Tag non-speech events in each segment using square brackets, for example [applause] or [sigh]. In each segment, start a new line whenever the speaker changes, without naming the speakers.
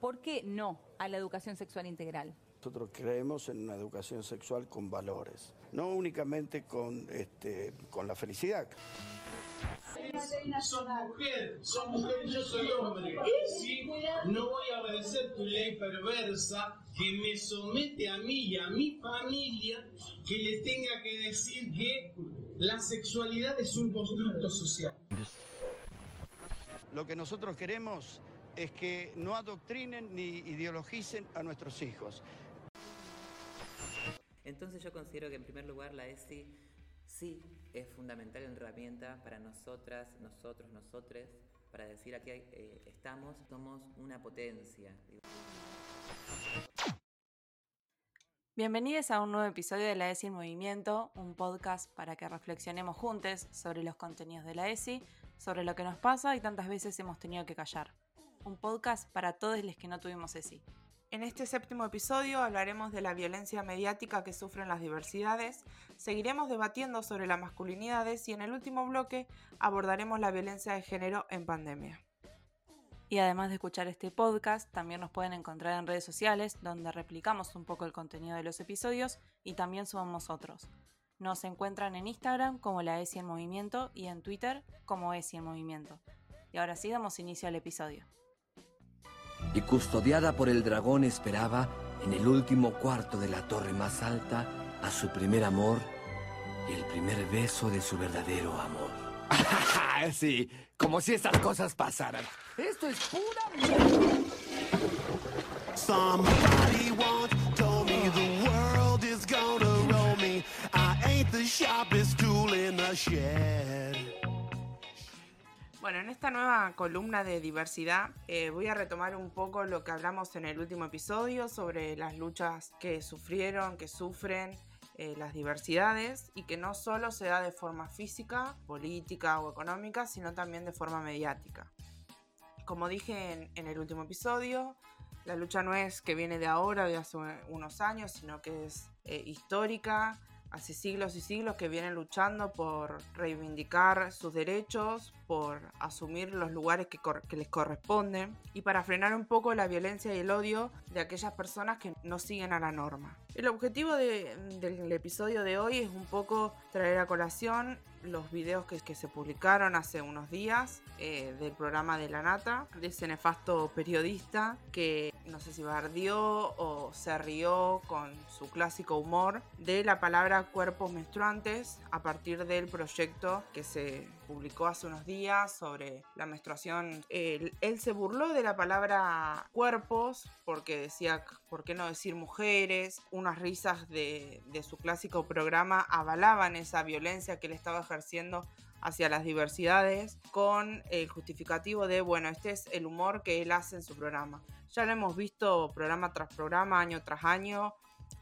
¿por qué no a la educación sexual integral?
Nosotros creemos en una educación sexual con valores, no únicamente con, este, con la felicidad.
Sos mujer, sos mujer y yo soy hombre. ¿sí? No voy a obedecer tu ley perversa que me somete a mí y a mi familia que le tenga que decir que la sexualidad es un constructo social.
Lo que nosotros queremos es que no adoctrinen ni ideologicen a nuestros hijos.
Entonces yo considero que en primer lugar la ESI sí es fundamental herramienta para nosotras, nosotros, nosotres, para decir aquí eh, estamos, somos una potencia.
Bienvenidos a un nuevo episodio de la ESI en Movimiento, un podcast para que reflexionemos juntos sobre los contenidos de la ESI, sobre lo que nos pasa y tantas veces hemos tenido que callar. Un podcast para todos los que no tuvimos ESI. En este séptimo episodio hablaremos de la violencia mediática que sufren las diversidades, seguiremos debatiendo sobre las masculinidades y en el último bloque abordaremos la violencia de género en pandemia. Y además de escuchar este podcast, también nos pueden encontrar en redes sociales donde replicamos un poco el contenido de los episodios y también sumamos otros. Nos encuentran en Instagram como la ESI en Movimiento y en Twitter como ESI en Movimiento. Y ahora sí damos inicio al episodio
y custodiada por el dragón esperaba en el último cuarto de la torre más alta a su primer amor y el primer beso de su verdadero amor. [laughs]
sí, como si estas cosas pasaran. Esto es pura Somebody once told me the world is gonna roll me. I ain't the sharpest tool in the shed.
Bueno, en esta nueva columna de diversidad eh, voy a retomar un poco lo que hablamos en el último episodio sobre las luchas que sufrieron, que sufren eh, las diversidades y que no solo se da de forma física, política o económica, sino también de forma mediática. Como dije en, el último episodio, la lucha no es que viene de ahora, de hace unos años, sino que es eh, histórica, hace siglos y siglos que vienen luchando por reivindicar sus derechos, por asumir los lugares que, les corresponden y para frenar un poco la violencia y el odio de aquellas personas que no siguen a la norma. El objetivo del episodio de hoy es un poco traer a colación los videos que, se publicaron hace unos días eh, del programa de La Nata, de ese nefasto periodista que no sé si bardió o se rió con su clásico humor de la palabra cuerpos menstruantes a partir del proyecto que se publicó hace unos días sobre la menstruación. Él, se burló de la palabra cuerpos porque decía, ¿por qué no decir mujeres? Unas risas de, de su clásico programa avalaban esa violencia que él estaba ejerciendo hacia las diversidades con el justificativo de, bueno, este es el humor que él hace en su programa. Ya lo hemos visto programa tras programa, año tras año,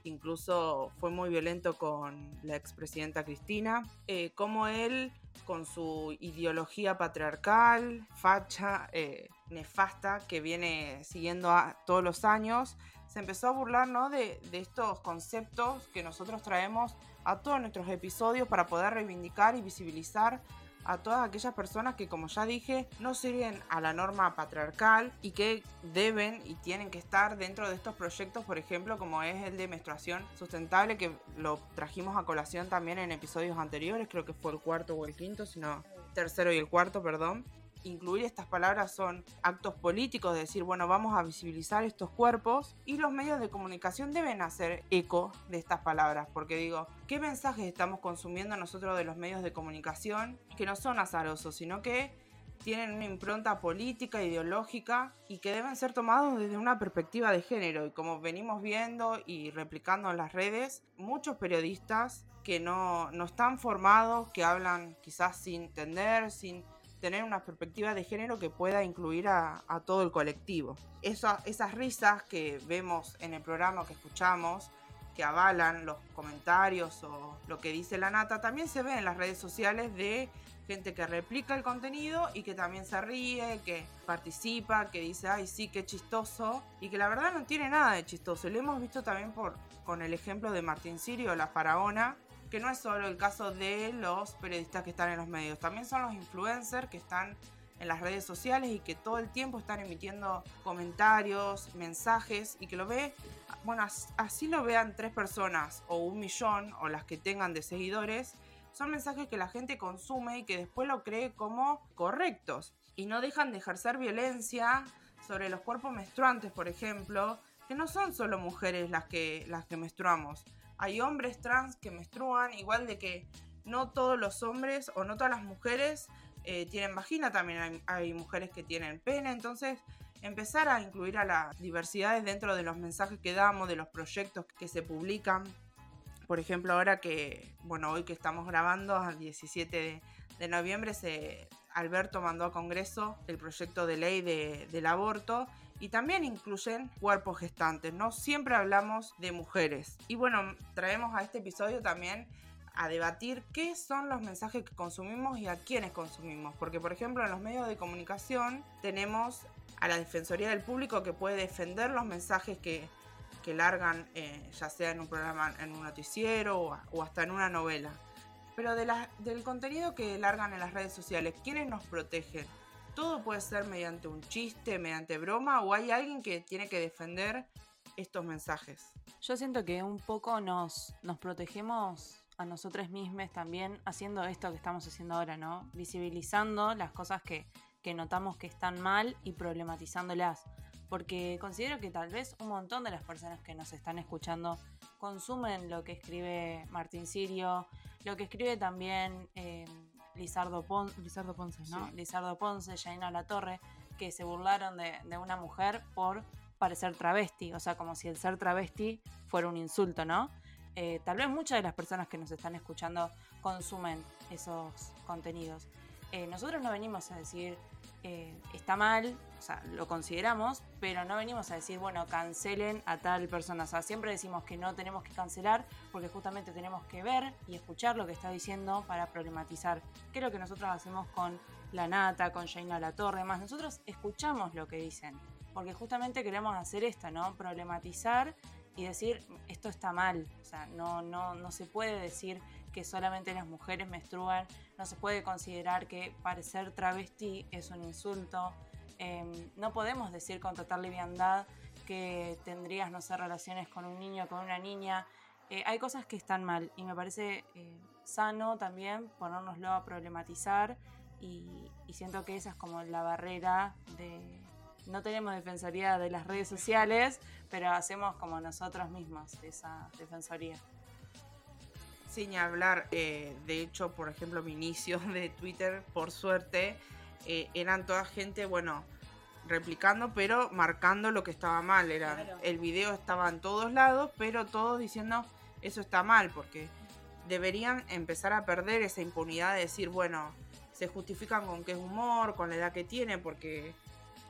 incluso fue muy violento con la expresidenta Cristina, eh, como él con su ideología patriarcal, facha, eh, nefasta, que viene siguiendo todos los años, se empezó a burlar de, de estos conceptos que nosotros traemos a todos nuestros episodios para poder reivindicar y visibilizar a todas aquellas personas que, como ya dije, no sirven a la norma patriarcal y que deben y tienen que estar dentro de estos proyectos, por ejemplo, como es el de menstruación sustentable, que lo trajimos a colación también en episodios anteriores, creo que fue el cuarto o el quinto, sino tercero y el cuarto, perdón incluir estas palabras son actos políticos, de decir, bueno, vamos a visibilizar estos cuerpos y los medios de comunicación deben hacer eco de estas palabras, porque digo, ¿qué mensajes estamos consumiendo nosotros de los medios de comunicación que no son azarosos, sino que tienen una impronta política, ideológica y que deben ser tomados desde una perspectiva de género. Y como venimos viendo y replicando en las redes, muchos periodistas que no, no están formados, que hablan quizás sin entender, sin tener una perspectiva de género que pueda incluir a, todo el colectivo. esas risas que vemos en el programa, que escuchamos, que avalan los comentarios o lo que dice la nata, también se ve en las redes sociales de gente que replica el contenido y que también se ríe, que participa, que dice, ay, sí, qué chistoso, y que la verdad no tiene nada de chistoso. Lo hemos visto también por, con el ejemplo de Martín Sirio, la faraona, que no es solo el caso de los periodistas que están en los medios, también son los influencers que están en las redes sociales y que todo el tiempo están emitiendo comentarios, mensajes y que lo ve, bueno, as- así lo vean tres personas o un millón o las que tengan de seguidores, son mensajes que la gente consume y que después lo cree como correctos y no dejan de ejercer violencia sobre los cuerpos menstruantes, por ejemplo, que no son solo mujeres las que, las que menstruamos. Hay hombres trans que menstruan, igual de que no todos los hombres o no todas las mujeres eh, tienen vagina, también hay, mujeres que tienen pene, entonces empezar a incluir a las diversidades dentro de los mensajes que damos, de los proyectos que se publican. Por ejemplo, ahora que, bueno, hoy que estamos grabando, al 17 de, de noviembre, se, Alberto mandó a Congreso el proyecto de ley de- del aborto y también incluyen cuerpos gestantes, ¿no? Siempre hablamos de mujeres. Y bueno, traemos a este episodio también a debatir qué son los mensajes que consumimos y a quiénes consumimos. Porque, por ejemplo, en los medios de comunicación tenemos a la Defensoría del Público que puede defender los mensajes que, que largan, eh, ya sea en un programa, en un noticiero o, hasta en una novela. Pero del contenido que largan en las redes sociales, ¿quiénes nos protegen? Todo puede ser mediante un chiste, mediante broma, o hay alguien que tiene que defender estos mensajes.
Yo siento que un poco nos, nos protegemos a nosotros mismos también haciendo esto que estamos haciendo ahora, ¿no? Visibilizando las cosas que, que notamos que están mal y problematizándolas. Porque considero que tal vez un montón de las personas que nos están escuchando consumen lo que escribe Martín Sirio, lo que escribe también eh, Lizardo, Pon- Lizardo Ponce, ¿no?
Sí.
Lizardo Ponce, Janina Latorre, que se burlaron de, de una mujer por parecer travesti, o sea, como si el ser travesti fuera un insulto, ¿no? Eh, tal vez muchas de las personas que nos están escuchando consumen esos contenidos. Eh, nosotros no venimos a decir eh, está mal, o sea, lo consideramos, pero no venimos a decir, bueno, cancelen a tal persona. O sea, siempre decimos que no tenemos que cancelar porque justamente tenemos que ver y escuchar lo que está diciendo para problematizar. ¿Qué es lo que nosotros hacemos con La Nata, con Jaina La Torre? Más nosotros escuchamos lo que dicen, porque justamente queremos hacer esto, ¿no? Problematizar y decir esto está mal. O sea, no, no, no se puede decir que solamente las mujeres menstruan, no se puede considerar que parecer travesti es un insulto. Eh, no podemos decir con total liviandad que tendrías, no sé, relaciones con un niño, con una niña. Eh, hay cosas que están mal y me parece eh, sano también ponérnoslo a problematizar y, y siento que esa es como la barrera de... No tenemos defensoría de las redes sociales, pero hacemos como nosotros mismos esa defensoría.
Ni hablar, eh, de hecho, por ejemplo, mi inicio de Twitter, por suerte, eh, eran toda gente, bueno, replicando, pero marcando lo que estaba mal. Era,
Claro.
El video estaba en todos lados, pero todos diciendo eso está mal, porque deberían empezar a perder esa impunidad de decir, bueno, se justifican con que es humor, con la edad que tiene, porque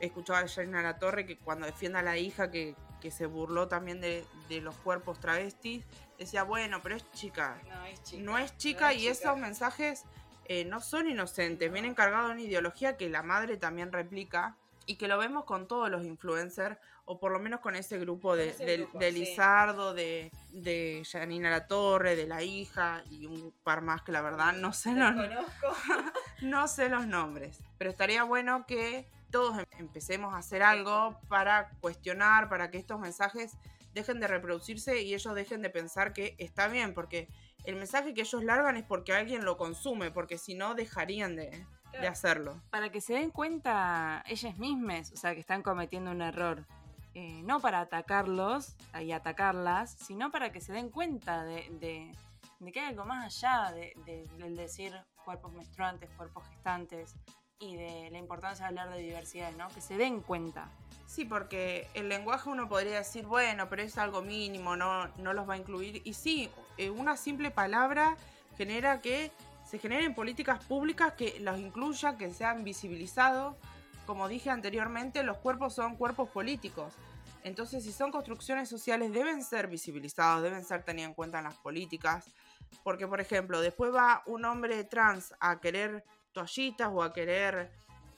he escuchado a Jaina La Torre que cuando defiende a la hija que, que se burló también de, de los cuerpos travestis, decía, bueno, pero es chica,
No es chica.
no es chica y esos mensajes eh, no son inocentes, vienen cargados de una ideología que la madre también replica y que lo vemos con todos los influencers, o por lo menos con ese grupo de,
ese
de-
grupo,
de
sí.
Lizardo, de, de Janina La Torre, de la hija y un par más que la verdad no sé los, [laughs] no sé los nombres. Pero estaría bueno que todos em- empecemos a hacer algo para cuestionar, para que estos mensajes dejen de reproducirse y ellos dejen de pensar que está bien, porque el mensaje que ellos largan es porque alguien lo consume, porque si no dejarían de, de hacerlo.
Para que se den cuenta ellas mismas, o sea, que están cometiendo un error. Eh, no para atacarlos y atacarlas, sino para que se den cuenta de, de- de que hay algo más allá de- de- del decir cuerpos menstruantes, cuerpos gestantes y de la importancia de hablar de diversidad, ¿no? Que se den cuenta.
Sí, porque el lenguaje uno podría decir, bueno, pero es algo mínimo, no, no los va a incluir. Y sí, eh, una simple palabra genera que se generen políticas públicas que los incluya, que sean visibilizados. Como dije anteriormente, los cuerpos son cuerpos políticos. Entonces, si son construcciones sociales, deben ser visibilizados, deben ser tenidos en cuenta en las políticas. Porque, por ejemplo, después va un hombre trans a querer toallitas o a querer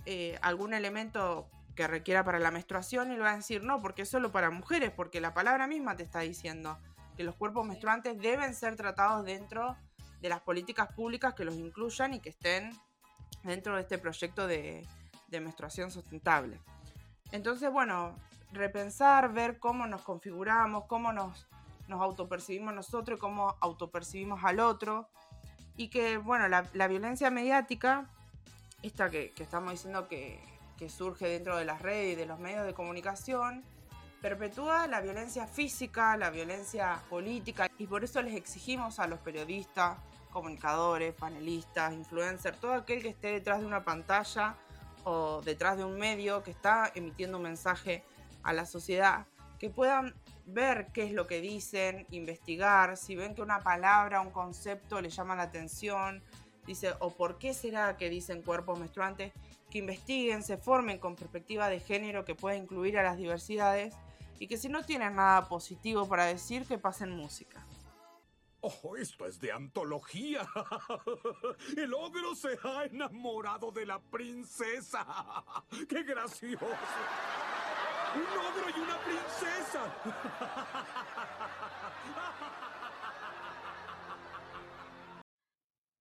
eh, algún elemento que requiera para la menstruación y le va a decir no, porque es solo para mujeres, porque la palabra misma te está diciendo que los cuerpos menstruantes deben ser tratados dentro de las políticas públicas que los incluyan y que estén dentro de este proyecto de, de menstruación sustentable. Entonces, bueno, repensar, ver cómo nos configuramos, cómo nos, nos autopercibimos nosotros, cómo autopercibimos al otro. Y que, bueno, la, la violencia mediática, esta que, estamos diciendo que, que surge dentro de las redes y de los medios de comunicación, perpetúa la violencia física, la violencia política, y por eso les exigimos a los periodistas, comunicadores, panelistas, influencers, todo aquel que esté detrás de una pantalla o detrás de un medio que está emitiendo un mensaje a la sociedad, que puedan ver qué es lo que dicen, investigar, si ven que una palabra, un concepto le llama la atención, dice, o por qué será que dicen cuerpos menstruantes, que investiguen, se formen con perspectiva de género que pueda incluir a las diversidades y que si no tienen nada positivo para decir, que pasen música.
Oh, esto es de antología. [laughs] El ogro se ha enamorado de la princesa. [laughs] ¡Qué gracioso! Un ogro y una princesa.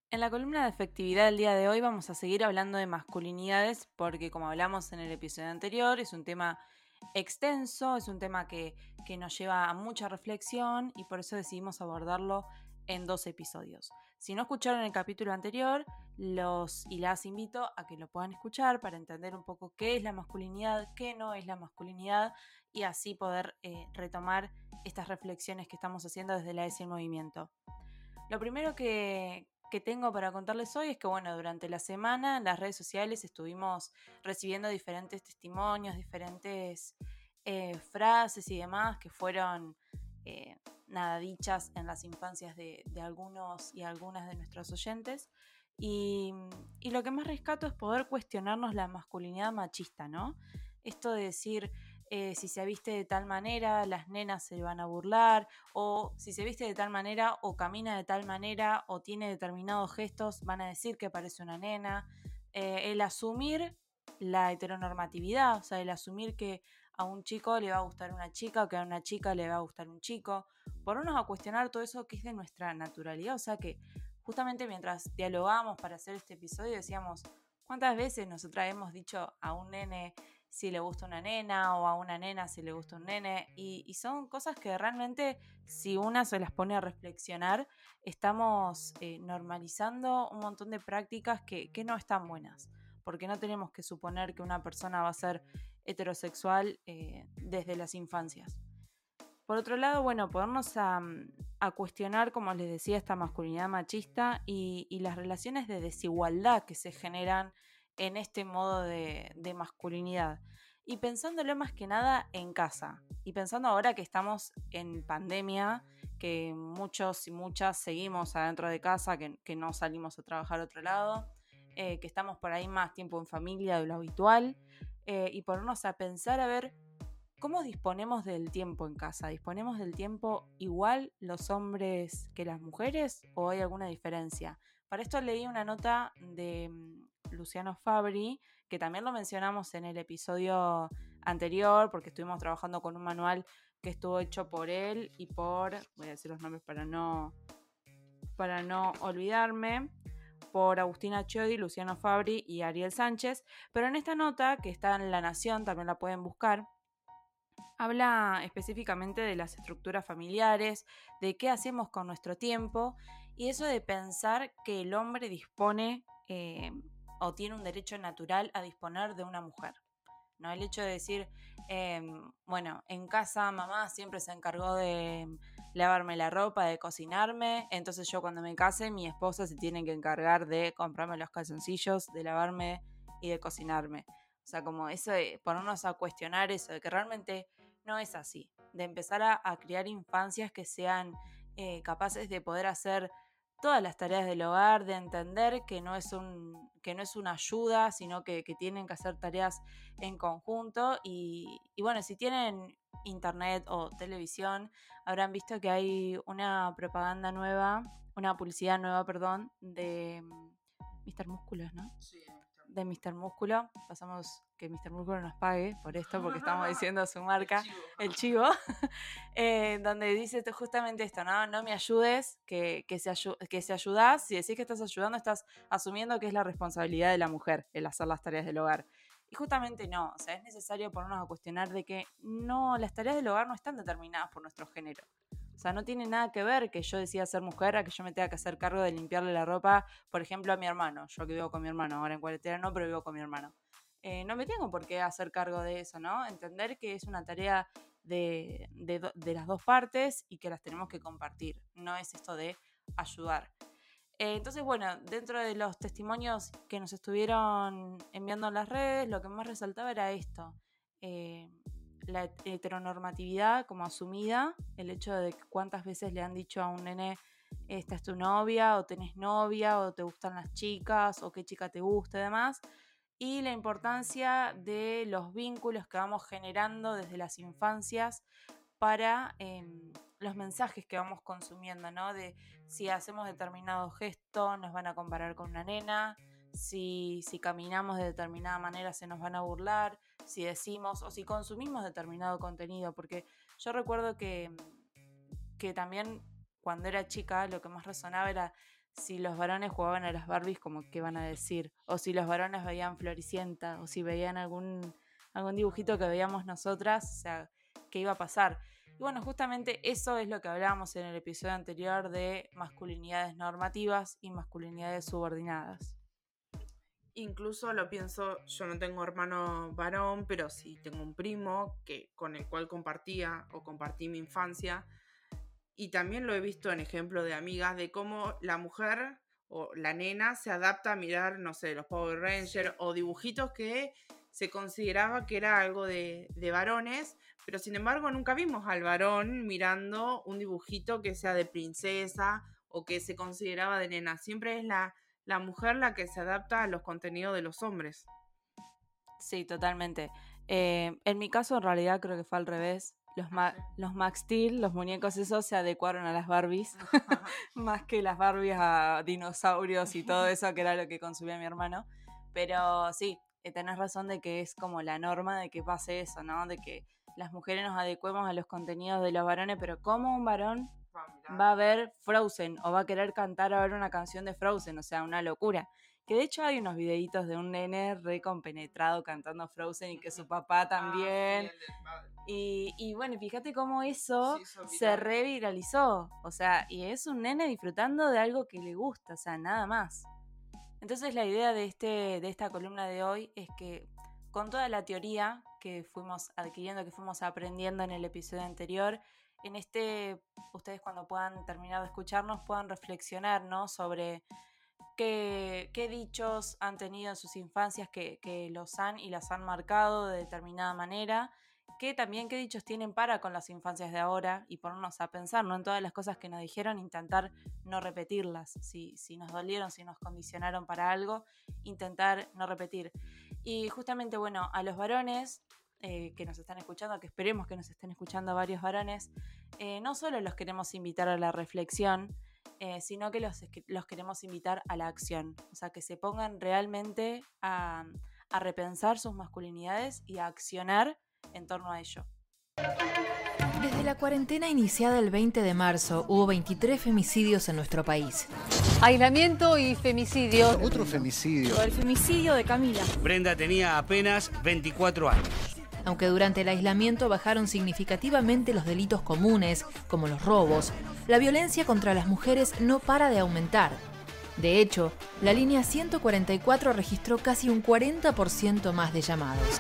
En la columna de efectividad del día de hoy vamos a seguir hablando de masculinidades porque como hablamos en el episodio anterior es un tema extenso, es un tema que, que nos lleva a mucha reflexión y por eso decidimos abordarlo en dos episodios. Si no escucharon el capítulo anterior, los y las invito a que lo puedan escuchar para entender un poco qué es la masculinidad, qué no es la masculinidad y así poder eh, retomar estas reflexiones que estamos haciendo desde la S Movimiento. Lo primero que, que tengo para contarles hoy es que, bueno, durante la semana en las redes sociales estuvimos recibiendo diferentes testimonios, diferentes eh, frases y demás que fueron eh, nada dichas en las infancias de, algunos y algunas de nuestros oyentes. Y, y lo que más rescato es poder cuestionarnos la masculinidad machista, ¿no? Esto de decir, eh, si se viste de tal manera, las nenas se van a burlar, o si se viste de tal manera, o camina de tal manera, o tiene determinados gestos, van a decir que parece una nena. Eh, el asumir la heteronormatividad, o sea, el asumir que a un chico le va a gustar una chica o que a una chica le va a gustar un chico, ponernos a cuestionar todo eso que es de nuestra naturalidad, o sea que justamente mientras dialogamos para hacer este episodio decíamos, ¿cuántas veces nosotras hemos dicho a un nene, si le gusta una nena o a una nena si le gusta un nene. Y, son cosas que realmente si una se las pone a reflexionar, estamos eh, normalizando un montón de prácticas que, que, no están buenas. Porque no tenemos que suponer que una persona va a ser heterosexual eh, desde las infancias. Por otro lado, bueno, podernos a, a, cuestionar, como les decía, esta masculinidad machista y, las relaciones de desigualdad que se generan en este modo de, masculinidad. Y pensándolo más que nada en casa. Y pensando ahora que estamos en pandemia, que muchos y muchas seguimos adentro de casa, que, que no salimos a trabajar a otro lado, eh, que estamos por ahí más tiempo en familia de lo habitual, eh, y ponernos a pensar a ver cómo disponemos del tiempo en casa. ¿Disponemos del tiempo igual los hombres que las mujeres o hay alguna diferencia? Para esto leí una nota de Luciano Fabri, que también lo mencionamos en el episodio anterior, porque estuvimos trabajando con un manual que estuvo hecho por él y por, voy a decir los nombres para no, para no olvidarme, por Agustina Chiodi, Luciano Fabri y Ariel Sánchez. Pero en esta nota, que está en La Nación, también la pueden buscar, habla específicamente de las estructuras familiares, de qué hacemos con nuestro tiempo y eso de pensar que el hombre dispone eh, o tiene un derecho natural a disponer de una mujer. ¿no? El hecho de decir, eh, bueno, en casa mamá siempre se encargó de lavarme la ropa, de cocinarme, entonces yo cuando me case mi esposa se tiene que encargar de comprarme los calzoncillos, de lavarme y de cocinarme. O sea, como eso de ponernos a cuestionar eso, de que realmente no es así, de empezar a, a criar infancias que sean eh, capaces de poder hacer todas las tareas del hogar, de entender que no es, un, que no es una ayuda, sino que, que tienen que hacer tareas en conjunto. Y, y, bueno, si tienen internet o televisión, habrán visto que hay una propaganda nueva, una publicidad nueva, perdón, de Mr. Músculos, ¿no?
Sí.
De Mr. Músculo. Pasamos que Mr. Músculo nos pague por esto, porque estamos [laughs] diciendo su marca, el chivo, el chivo [laughs] eh, donde dice justamente esto, ¿no? No me ayudes, que, que, se que se ayudas, si decís que estás ayudando, estás asumiendo que es la responsabilidad de la mujer el hacer las tareas del hogar. Y justamente no, o sea, es necesario ponernos a cuestionar de que no, las tareas del hogar no están determinadas por nuestro género. O sea, no tiene nada que ver que yo decida ser mujer a que yo me tenga que hacer cargo de limpiarle la ropa, por ejemplo, a mi hermano. Yo que vivo con mi hermano, ahora en cuarentena no, pero vivo con mi hermano. Eh, no me tengo por qué hacer cargo de eso, ¿no? Entender que es una tarea de, de las dos partes y que las tenemos que compartir. No es esto de ayudar. Eh, entonces, bueno, dentro de los testimonios que nos estuvieron enviando en las redes, lo que más resaltaba era esto. eh, la het- heteronormatividad como asumida, el hecho de cuántas veces le han dicho a un nene, esta es tu novia, o tenés novia, o te gustan las chicas, o qué chica te gusta y demás, y la importancia de los vínculos que vamos generando desde las infancias para em, los mensajes que vamos consumiendo, ¿no? De si hacemos determinado gesto, nos van a comparar con una nena, si, si caminamos de determinada manera se nos van a burlar, si decimos o si consumimos determinado contenido, porque yo recuerdo que, que también cuando era chica lo que más resonaba era si los varones jugaban a las Barbies, como qué van a decir, o si los varones veían Floricienta, o si veían algún, algún dibujito que veíamos nosotras, o sea, qué iba a pasar. Y bueno, justamente eso es lo que hablábamos en el episodio anterior de masculinidades normativas y masculinidades subordinadas.
Incluso lo pienso, yo no tengo hermano varón, pero sí tengo un primo que, con el cual compartía o compartí mi infancia. Y también lo he visto en ejemplos de amigas de cómo la mujer o la nena se adapta a mirar, no sé, los Power Rangers o dibujitos que se consideraba que era algo de, de varones, pero sin embargo nunca vimos al varón mirando un dibujito que sea de princesa o que se consideraba de nena. Siempre es la, la mujer la que se adapta a los contenidos de los hombres.
Sí, totalmente. Eh, en mi caso, en realidad, creo que fue al revés. Los, ma- [laughs] los Max Steel, los muñecos esos, se adecuaron a las Barbies, [laughs] [laughs] más que las Barbies a dinosaurios y todo eso, que era lo que consumía mi hermano. Pero sí, eh, tenés razón de que es como la norma de que pase eso, ¿no? De que las mujeres nos adecuemos a los contenidos de los varones, pero ¿cómo un varón va a ver Frozen o va a querer cantar a ver una canción de Frozen? O sea, una locura. Que de hecho hay unos videitos de un nene re compenetrado cantando Frozen y que su papá también. Y, y bueno, fíjate cómo eso se reviralizó. O sea, y es un nene disfrutando de algo que le gusta, o sea, nada más. Entonces la idea de, este, de esta columna de hoy es que con toda la teoría que fuimos adquiriendo, que fuimos aprendiendo en el episodio anterior, en este, ustedes cuando puedan terminar de escucharnos puedan reflexionar ¿no? sobre qué, dichos han tenido en sus infancias que, los han y las han marcado de determinada manera, que también qué dichos tienen para con las infancias de ahora y ponernos a pensar en todas las cosas que nos dijeron, intentar no repetirlas, si, si nos dolieron, si nos condicionaron para algo, intentar no repetir. Y justamente, bueno, a los varones eh, que nos están escuchando, que esperemos que nos estén escuchando varios varones, eh, no solo los queremos invitar a la reflexión, eh, sino que los, los queremos invitar a la acción. O sea, que se pongan realmente a, a repensar sus masculinidades y a accionar en torno a ello.
Desde la cuarentena iniciada el 20 de marzo, hubo 23 femicidios en nuestro país.
Aislamiento y femicidio.
Otro femicidio.
El femicidio de Camila.
Brenda tenía apenas 24 años.
Aunque durante el aislamiento bajaron significativamente los delitos comunes, como los robos, la violencia contra las mujeres no para de aumentar. De hecho, la línea 144 registró casi un 40% más de llamados.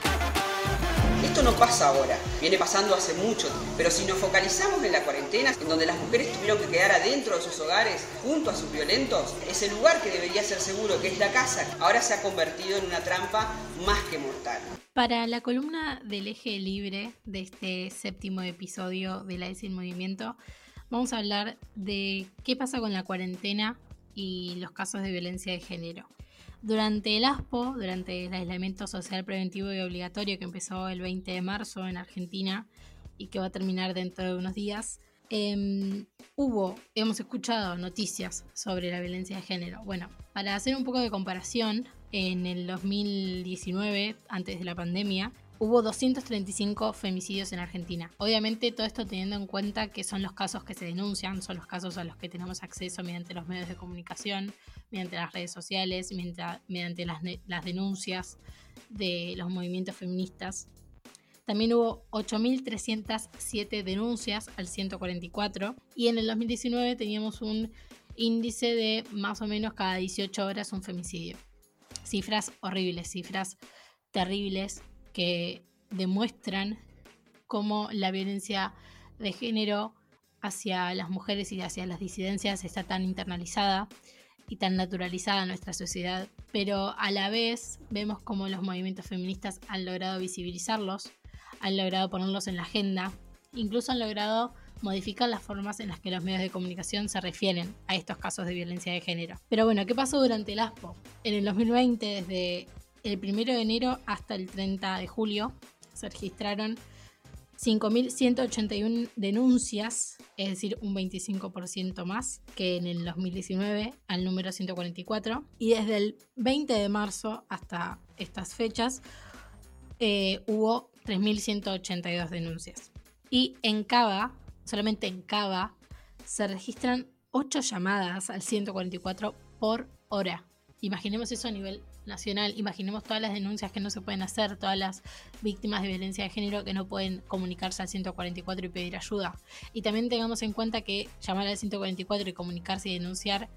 Esto no pasa ahora, viene pasando hace mucho, pero si nos focalizamos en la cuarentena, en donde las mujeres tuvieron que quedar adentro de sus hogares junto a sus violentos, ese lugar que debería ser seguro, que es la casa, ahora se ha convertido en una trampa más que mortal.
Para la columna del eje libre de este séptimo episodio de la ESI en Movimiento, vamos a hablar de qué pasa con la cuarentena y los casos de violencia de género. Durante el ASPO, durante el aislamiento social preventivo y obligatorio que empezó el 20 de marzo en Argentina y que va a terminar dentro de unos días, eh, hubo, hemos escuchado noticias sobre la violencia de género. Bueno, para hacer un poco de comparación, en el 2019, antes de la pandemia, hubo 235 femicidios en Argentina. Obviamente todo esto teniendo en cuenta que son los casos que se denuncian, son los casos a los que tenemos acceso mediante los medios de comunicación, mediante las redes sociales, mediante, mediante las, las denuncias de los movimientos feministas. También hubo 8.307 denuncias al 144 y en el 2019 teníamos un índice de más o menos cada 18 horas un femicidio. Cifras horribles, cifras terribles que demuestran cómo la violencia de género hacia las mujeres y hacia las disidencias está tan internalizada y tan naturalizada en nuestra sociedad, pero a la vez vemos cómo los movimientos feministas han logrado visibilizarlos, han logrado ponerlos en la agenda, incluso han logrado modificar las formas en las que los medios de comunicación se refieren a estos casos de violencia de género. Pero bueno, ¿qué pasó durante el ASPO? En el 2020, desde el 1 de enero hasta el 30 de julio se registraron 5.181 denuncias, es decir, un 25% más que en el 2019 al número 144. Y desde el 20 de marzo hasta estas fechas eh, hubo 3.182 denuncias. Y en Cava, solamente en Cava, se registran 8 llamadas al 144 por hora. Imaginemos eso a nivel nacional. Imaginemos todas las denuncias que no se pueden hacer, todas las víctimas de violencia de género que no pueden comunicarse al 144 y pedir ayuda. Y también tengamos en cuenta que llamar al 144 y comunicarse y denunciar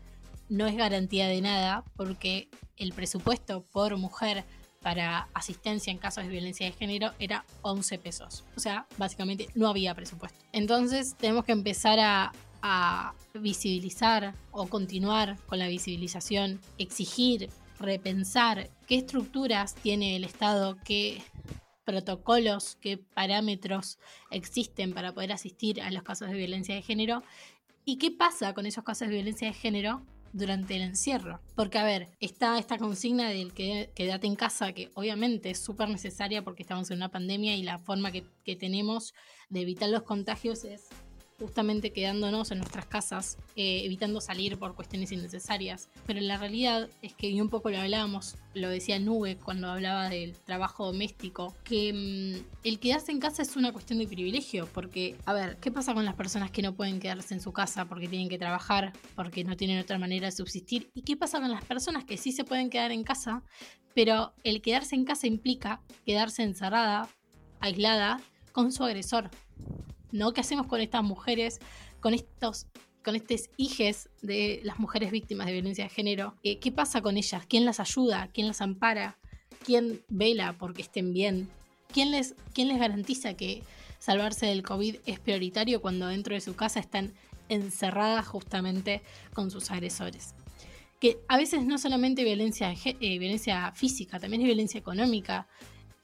no es garantía de nada porque el presupuesto por mujer para asistencia en casos de violencia de género era 11 pesos. O sea, básicamente no había presupuesto. Entonces tenemos que empezar a, a visibilizar o continuar con la visibilización, exigir repensar qué estructuras tiene el Estado, qué protocolos, qué parámetros existen para poder asistir a los casos de violencia de género y qué pasa con esos casos de violencia de género durante el encierro. Porque, a ver, está esta consigna del que quédate en casa, que obviamente es súper necesaria porque estamos en una pandemia y la forma que, que tenemos de evitar los contagios es justamente quedándonos en nuestras casas, eh, evitando salir por cuestiones innecesarias. Pero la realidad es que, y un poco lo hablábamos, lo decía Nube cuando hablaba del trabajo doméstico, que mm, el quedarse en casa es una cuestión de privilegio, porque, a ver, ¿qué pasa con las personas que no pueden quedarse en su casa porque tienen que trabajar, porque no tienen otra manera de subsistir? ¿Y qué pasa con las personas que sí se pueden quedar en casa, pero el quedarse en casa implica quedarse encerrada, aislada, con su agresor? ¿No? ¿Qué hacemos con estas mujeres, con estos con estos de las mujeres víctimas de violencia de género? Eh, ¿Qué pasa con ellas? ¿Quién las ayuda? ¿Quién las ampara? ¿Quién vela porque estén bien? ¿Quién les, quién les garantiza que salvarse del COVID es prioritario cuando dentro de su casa están encerradas justamente con sus agresores? Que a veces no solamente violencia, eh, violencia física, también es violencia económica,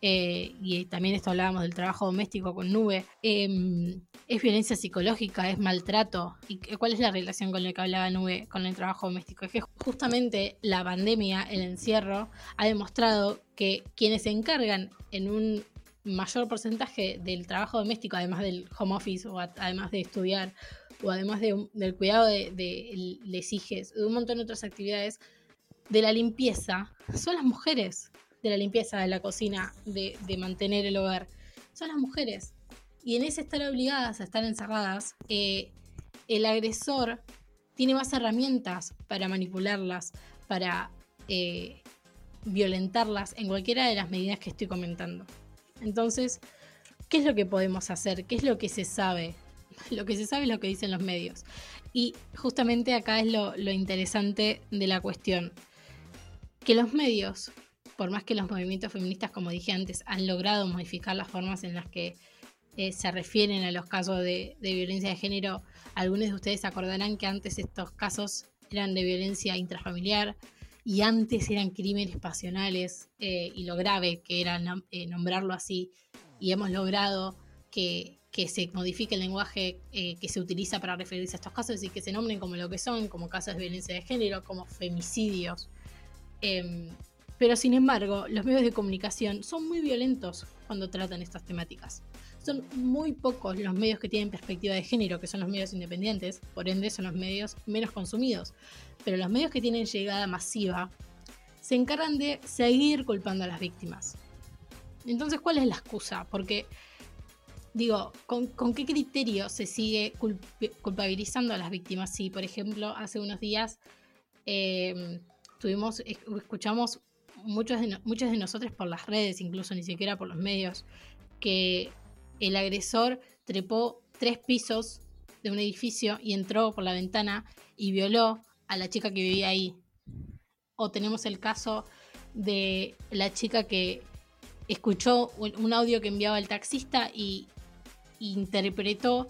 eh, y también esto hablábamos del trabajo doméstico con Nube, em, es violencia psicológica, es maltrato. ¿Y cuál es la relación con la que hablaba Nube con el trabajo doméstico? Es que justamente la pandemia, el encierro, ha demostrado que quienes se encargan en un mayor porcentaje del trabajo doméstico, además del home office o además de estudiar o además del cuidado de, de, de de un montón de otras actividades, de la limpieza, son las mujeres de la limpieza, de la cocina, de, mantener el hogar, son las mujeres. Y en ese estar obligadas a estar encerradas, eh, el agresor tiene más herramientas para manipularlas, para eh, violentarlas en cualquiera de las medidas que estoy comentando. Entonces, ¿qué es lo que podemos hacer? ¿Qué es lo que se sabe? [laughs] Lo que se sabe es lo que dicen los medios. Y justamente acá es lo, lo interesante de la cuestión. Que los medios por más que los movimientos feministas, como dije antes, han logrado modificar las formas en las que eh, se refieren a los casos de, violencia de género, algunos de ustedes acordarán que antes estos casos eran de violencia intrafamiliar y antes eran crímenes pasionales eh, y lo grave que era eh, nombrarlo así y hemos logrado que, se modifique el lenguaje que se utiliza para referirse a estos casos y que se nombren como lo que son, como casos de violencia de género, como femicidios. Pero sin embargo, los medios de comunicación son muy violentos cuando tratan estas temáticas. Son muy pocos los medios que tienen perspectiva de género, que son los medios independientes, por ende son los medios menos consumidos. Pero los medios que tienen llegada masiva se encargan de seguir culpando a las víctimas. Entonces, ¿cuál es la excusa? Porque, digo, ¿con, qué criterio se sigue culp- culpabilizando a las víctimas? Si, por ejemplo, hace unos días eh, tuvimos, es- escuchamos muchos de, muchos de nosotros por las redes, incluso ni siquiera por los medios, que el agresor trepó tres pisos de un edificio y entró por la ventana y violó a la chica que vivía ahí. O tenemos el caso de la chica que escuchó un un audio que enviaba el taxista y interpretó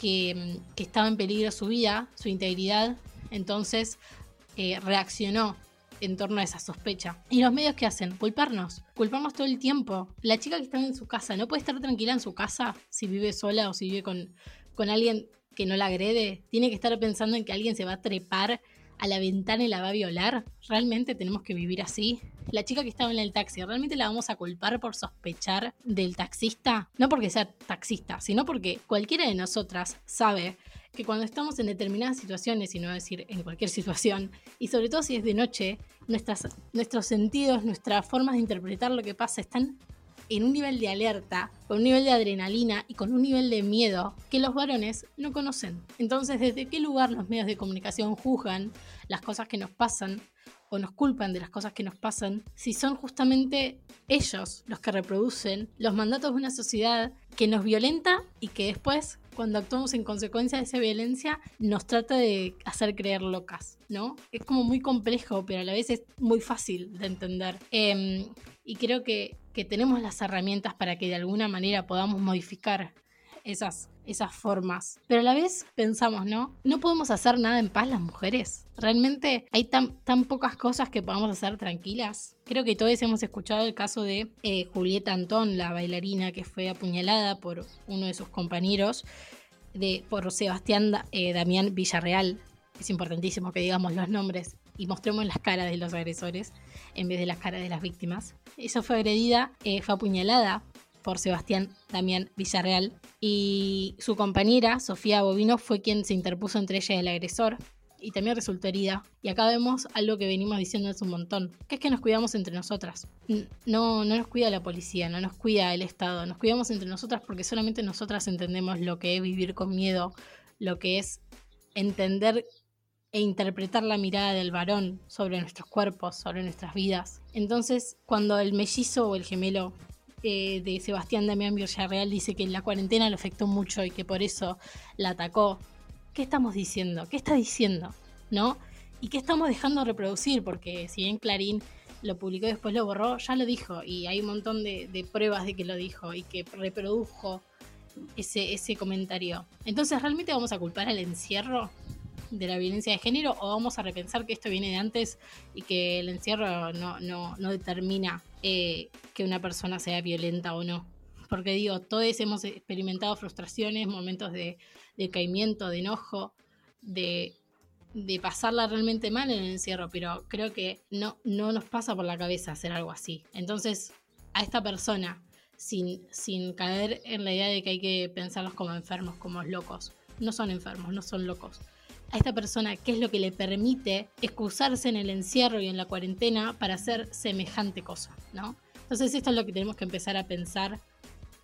que, mm, que estaba en peligro su vida, su integridad, entonces eh, reaccionó en torno a esa sospecha. ¿Y los medios qué hacen? Culparnos, culparnos todo el tiempo. La chica que está en su casa no puede estar tranquila en su casa si vive sola o si vive con, con alguien que no la agrede. Tiene que estar pensando en que alguien se va a trepar a la ventana y la va a violar. ¿Realmente tenemos que vivir así? La chica que estaba en el taxi, ¿realmente la vamos a culpar por sospechar del taxista? No porque sea taxista, sino porque cualquiera de nosotras sabe que cuando estamos en determinadas situaciones, y no decir en cualquier situación, y sobre todo si es de noche, nuestras, nuestros sentidos, nuestras formas de interpretar lo que pasa están en un nivel de alerta, con un nivel de adrenalina y con un nivel de miedo que los varones no conocen. Entonces, ¿desde qué lugar los medios de comunicación juzgan las cosas que nos pasan o nos culpan de las cosas que nos pasan si son justamente ellos los que reproducen los mandatos de una sociedad que nos violenta y que después cuando actuamos en consecuencia de esa violencia nos trata de hacer creer locas, ¿no? Es como muy complejo, pero a la vez es muy fácil de entender. Em, y creo que, que tenemos las herramientas para que de alguna manera podamos modificar esas, esas formas. Pero a la vez pensamos, ¿no? No podemos hacer nada en paz las mujeres. Realmente hay tan, tan pocas cosas que podamos hacer tranquilas. Creo que todos hemos escuchado el caso de eh, Julieta Antón, la bailarina que fue apuñalada por uno de sus compañeros, de, por Sebastián eh, Damián Villarreal. Es importantísimo que digamos los nombres y mostremos las caras de los agresores en vez de las caras de las víctimas. Ella fue agredida, eh, fue apuñalada por Sebastián Damián Villarreal y su compañera, Sofía Bovino, fue quien se interpuso entre ella y el agresor y también resultó herida. Y acá vemos algo que venimos diciendo hace un montón, que es que nos cuidamos entre nosotras. No, no nos cuida la policía, no nos cuida el Estado, nos cuidamos entre nosotras porque solamente nosotras entendemos lo que es vivir con miedo, lo que es entender e interpretar la mirada del varón sobre nuestros cuerpos, sobre nuestras vidas. Entonces, cuando el mellizo o el gemelo eh, de Sebastián Damián Villarreal dice que la cuarentena lo afectó mucho y que por eso la atacó, ¿qué estamos diciendo? ¿Qué está diciendo? ¿No? ¿Y qué estamos dejando reproducir? Porque si bien Clarín lo publicó y después lo borró, ya lo dijo y hay un montón de, pruebas de que lo dijo y que reprodujo ese, ese comentario. Entonces, ¿realmente vamos a culpar al encierro de la violencia de género o vamos a repensar que esto viene de antes y que el encierro no, no, no determina eh, que una persona sea violenta o no? Porque digo, todos hemos experimentado frustraciones, momentos de, de caimiento, de enojo, de, de pasarla realmente mal en el encierro, pero creo que no, no nos pasa por la cabeza hacer algo así. Entonces, a esta persona, sin, sin caer en la idea de que hay que pensarlos como enfermos, como locos, no son enfermos, no son locos. A esta persona, ¿qué es lo que le permite excusarse en el encierro y en la cuarentena para hacer semejante cosa? ¿no? Entonces, esto es lo que tenemos que empezar a pensar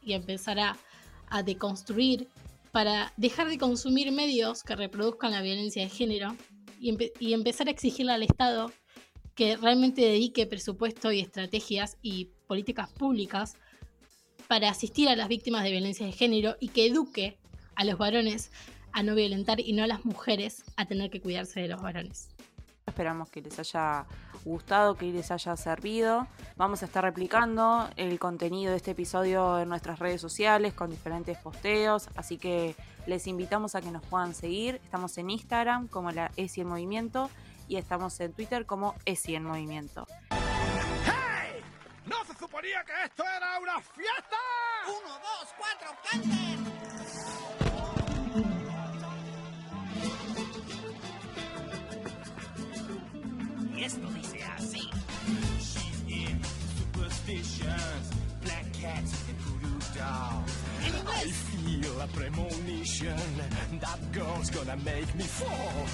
y empezar a, deconstruir para dejar de consumir medios que reproduzcan la violencia de género y, y empezar a exigirle al Estado que realmente dedique presupuesto y estrategias y políticas públicas para asistir a las víctimas de violencia de género y que eduque a los varones a no violentar y no a las mujeres a tener que cuidarse de los varones.
Esperamos que les haya gustado, que les haya servido. Vamos a estar replicando el contenido de este episodio en nuestras redes sociales con diferentes posteos, así que les invitamos a que nos puedan seguir. Estamos en Instagram como la ESI en Movimiento y estamos en Twitter como ESI en Movimiento.
¡Hey! ¿No se suponía que esto era una fiesta?
Uno, dos, cuatro, canten.
Y esto dice así.
She's in superstitions, black cats and voodoo dolls. I feel a premonition that girl's gonna make me fall.